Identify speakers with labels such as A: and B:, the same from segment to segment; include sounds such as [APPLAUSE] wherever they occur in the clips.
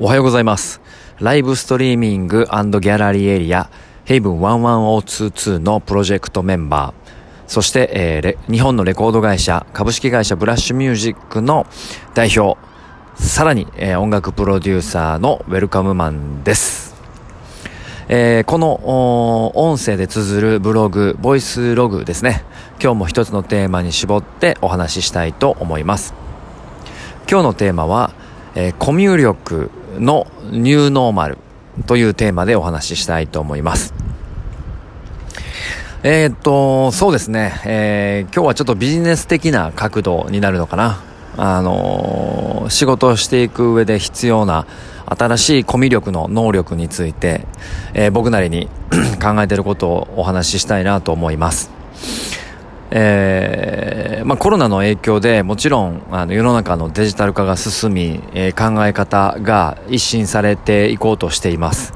A: おはようございます。ライブストリーミングギャラリーエリア、ヘイブン11022のプロジェクトメンバー、そして、えー日本のレコード会社、株式会社ブラッシュミュージックの代表、さらに、えー音楽プロデューサーのウェルカムマンです。えーこの音声で綴るブログ、ボイスログですね。今日も一つのテーマに絞ってお話ししたいと思います。今日のテーマは、えーコミュ力のニューノーマルというテーマでお話ししたいと思います。えーっと、そうですね、えー今日はちょっとビジネス的な角度になるのかな。あのー仕事をしていく上で必要な新しいコミュ力の能力について、え僕なりに [COUGHS] 考えてることをお話ししたいなと思います。えーまあ、コロナの影響でもちろんあの世の中のデジタル化が進み、えー考え方が一新されていこうとしています。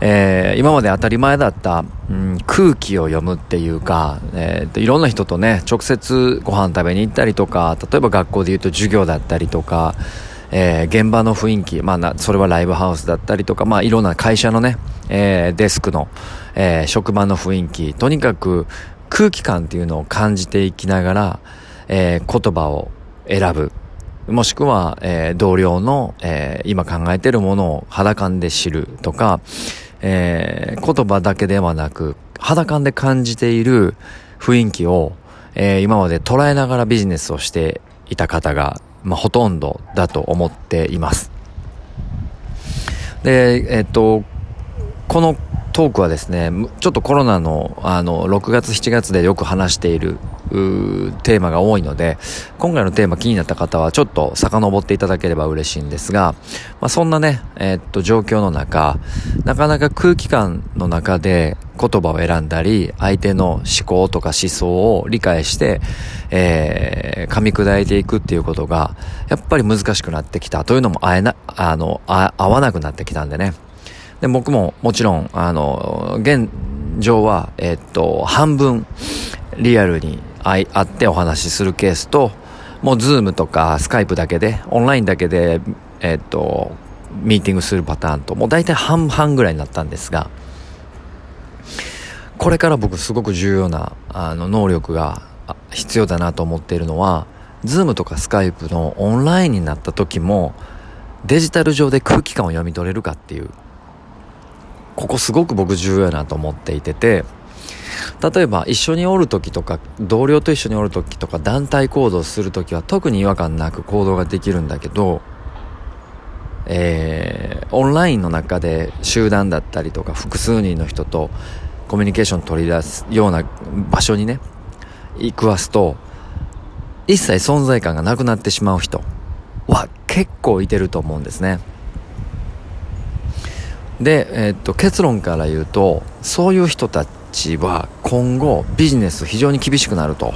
A: えー今まで当たり前だった、うん、空気を読むっていうか、えーいろんな人とね直接ご飯食べに行ったりとか例えば学校で言うと授業だったりとか、えー現場の雰囲気、まあな、それはライブハウスだったりとか、まあ、いろんな会社のね、えーデスクの、えー職場の雰囲気とにかく空気感っていうのを感じていきながら、えー言葉を選ぶもしくは、えー同僚の、えー今考えてるものを肌感で知るとか、えー言葉だけではなく、肌感で感じている雰囲気を、えー今まで捉えながらビジネスをしていた方が、まあ、ほとんどだと思っています。で、えっと、このトークはですね、ちょっとコロナの、あの、6月、7月でよく話している、ーテーマが多いので、今回のテーマ気になった方はちょっと遡っていただければ嬉しいんですが、まあ、そんなね、えーっと、状況の中、なかなか空気感の中で言葉を選んだり、相手の思考とか思想を理解して、えー噛み砕いていくっていうことが、やっぱり難しくなってきたというのも、あえな、あの、あ合わなくなってきたんでね。で、僕ももちろん、あの、現状は、えっと、半分リアルに会会ってお話しするケースと、もうズームとかスカイプだけで、オンラインだけで、えっと、ミーティングするパターンと、もう大体半々ぐらいになったんですが、これから僕すごく重要な、あの、能力が必要だなと思っているのは、ズームとかスカイプのオンラインになった時も、デジタル上で空気感を読み取れるかっていう、ここすごく僕重要やなと思っていてて、例えば一緒におる時とか、同僚と一緒におる時とか、団体行動する時は特に違和感なく行動ができるんだけど、えーオンラインの中で集団だったりとか複数人の人とコミュニケーション取り出すような場所にね、行くわすと、一切存在感がなくなってしまう人は結構いてると思うんですね。で、えーっと結論から言うとそういう人たちは今後ビジネス非常に厳しくなると。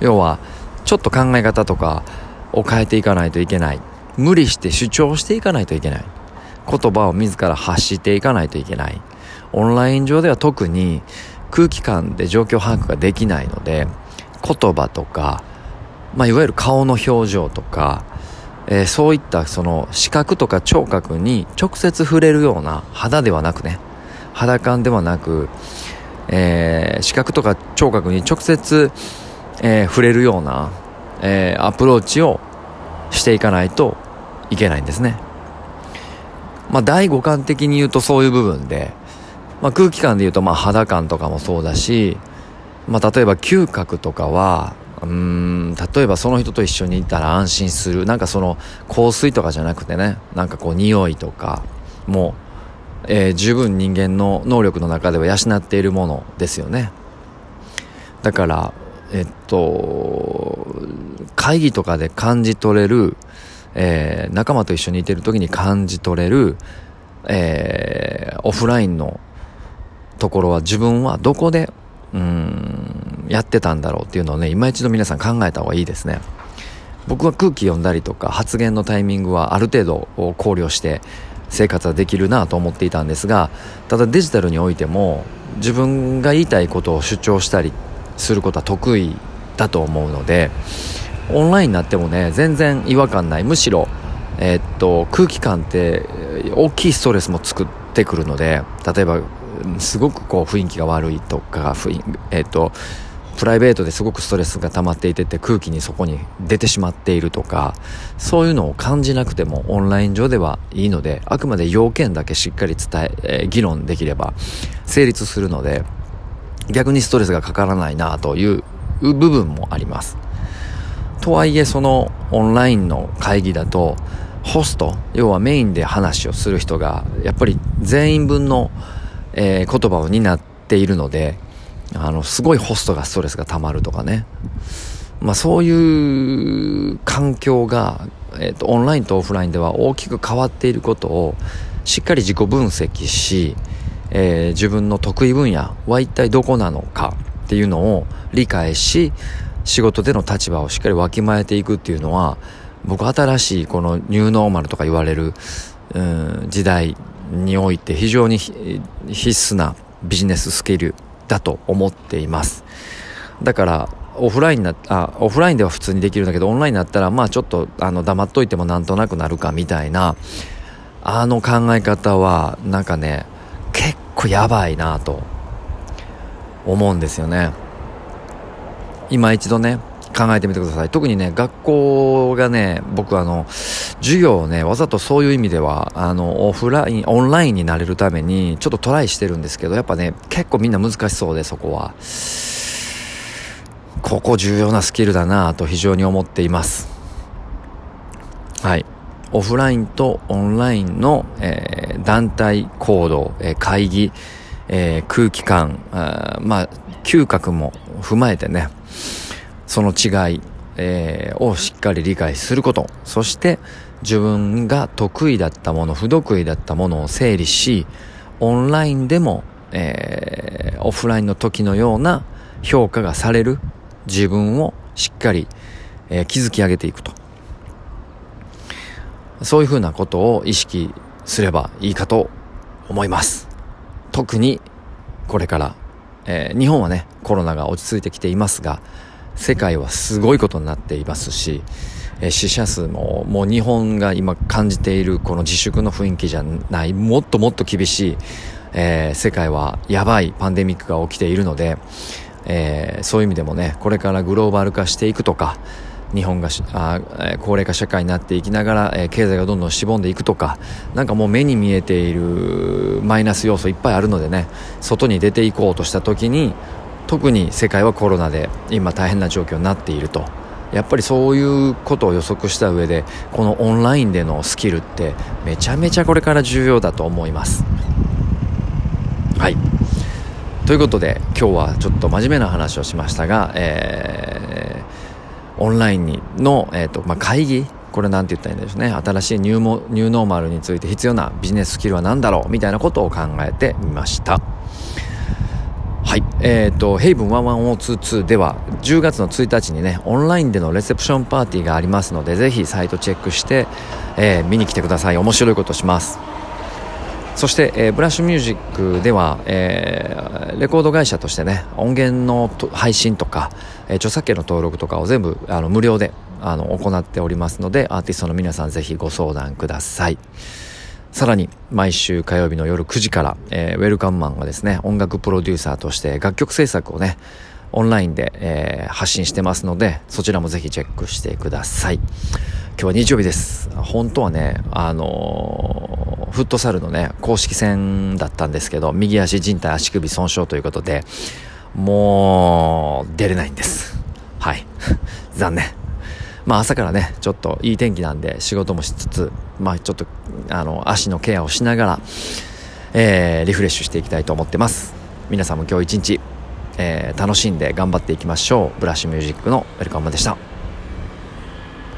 A: 要はちょっと考え方とかを変えていかないといけない。無理して主張していかないといけない。言葉を自ら発していかないといけない。オンライン上では特に空気感で状況把握ができないので言葉とか、まあ、いわゆる顔の表情とかえーそういったその視覚とか聴覚に直接触れるような肌ではなくね肌感ではなく、えー視覚とか聴覚に直接、えー触れるような、えアプローチをしていかないといけないんですね。まあ第五感的に言うとそういう部分で、まあ、空気感で言うとまあ肌感とかもそうだし、まあ、例えば嗅覚とかはうーん例えばその人と一緒にいたら安心する。なんかその香水とかじゃなくてね。なんかこう匂いとか。もう、えー十分人間の能力の中では養っているものですよね。だからえっと会議とかで感じ取れる、えー仲間と一緒にいてる時に感じ取れる、えーオフラインのところは自分はどこでうんやってたんだろうっていうのをね今一度皆さん考えた方がいいですね。僕は空気読んだりとか発言のタイミングはある程度考慮して生活はできるなと思っていたんですがただデジタルにおいても自分が言いたいことを主張したりすることは得意だと思うのでオンラインになってもね全然違和感ない。むしろえー、っと空気感って大きいストレスも作ってくるので例えばすごくこう雰囲気が悪いとかえー、っとプライベートですごくストレスが溜まっていてて空気にそこに出てしまっているとかそういうのを感じなくてもオンライン上ではいいのであくまで要件だけしっかり伝ええ、議論できれば成立するので逆にストレスがかからないなという部分もあります。とはいえそのオンラインの会議だとホスト要はメインで話をする人がやっぱり全員分の、えー、言葉を担っているのであの、すごいホストがストレスが溜まるとかね。まあそういう環境が、えっ、ー、と、オンラインとオフラインでは大きく変わっていることをしっかり自己分析し、えー、自分の得意分野は一体どこなのかっていうのを理解し、仕事での立場をしっかりわきまえていくっていうのは、僕新しいこのニューノーマルとか言われる、うん、時代において非常に必須なビジネススキルだと思っています。だからオフラインなあオフラインでは普通にできるんだけどオンラインになったらまあちょっとあの黙っといてもなんとなくなるかみたいなあの考え方はなんかね結構やばいなと思うんですよね。今一度ね考えてみてください。特にね学校がね僕あの授業をねわざとそういう意味ではあのオフラインオンラインになれるためにちょっとトライしてるんですけどやっぱね結構みんな難しそうでそこは。ここ重要なスキルだなと非常に思っています。はい。オフラインとオンラインの、えー、団体行動、えー、会議、えー、空気感あまあ嗅覚も踏まえてねその違い、えー、をしっかり理解すること、そして自分が得意だったもの、不得意だったものを整理し、オンラインでも、えー、オフラインの時のような評価がされる自分をしっかり、えー、築き上げていくと。そういうふうなことを意識すればいいかと思います。特にこれから、えー、日本はね、コロナが落ち着いてきていますが、世界はすごいことになっていますし、え死者数ももう日本が今感じているこの自粛の雰囲気じゃないもっともっと厳しい、えー、世界はやばいパンデミックが起きているので、えー、そういう意味でもねこれからグローバル化していくとか日本があ高齢化社会になっていきながら、えー、経済がどんどんしぼんでいくとかなんかもう目に見えているマイナス要素いっぱいあるのでね外に出ていこうとした時に特に世界はコロナで今大変な状況になっていると。やっぱりそういうことを予測した上でこのオンラインでのスキルってめちゃめちゃこれから重要だと思います。はい。ということで今日はちょっと真面目な話をしましたが、えー、オンラインにの、えーとまあ、会議これなんて言ったらいいんでしょうね。新しいニューモニューノーマルについて必要なビジネススキルは何だろうみたいなことを考えてみました。はい。えっ、ー、と、ヘイブン11022では、10月の1日にね、オンラインでのレセプションパーティーがありますので、ぜひサイトチェックして、えー、見に来てください。面白いことします。そして、えー、ブラッシュミュージックでは、えー、レコード会社としてね、音源の配信とか、えー、著作権の登録とかを全部あの無料であの行っておりますので、アーティストの皆さんぜひご相談ください。さらに毎週火曜日の夜9時から、えー、ウェルカムマンがですね音楽プロデューサーとして楽曲制作をねオンラインで、えー、発信してますのでそちらもぜひチェックしてください。今日は日曜日です。本当はねあのー、フットサルのね公式戦だったんですけど右足靭帯足首損傷ということでもう出れないんです。はい。[LAUGHS] 残念。まあ朝からね、ちょっといい天気なんで仕事もしつつ、まあちょっと、あの、足のケアをしながら、えー、リフレッシュしていきたいと思ってます。皆さんも今日一日、えー、楽しんで頑張っていきましょう。ブラッシュミュージックのウェルカムでした。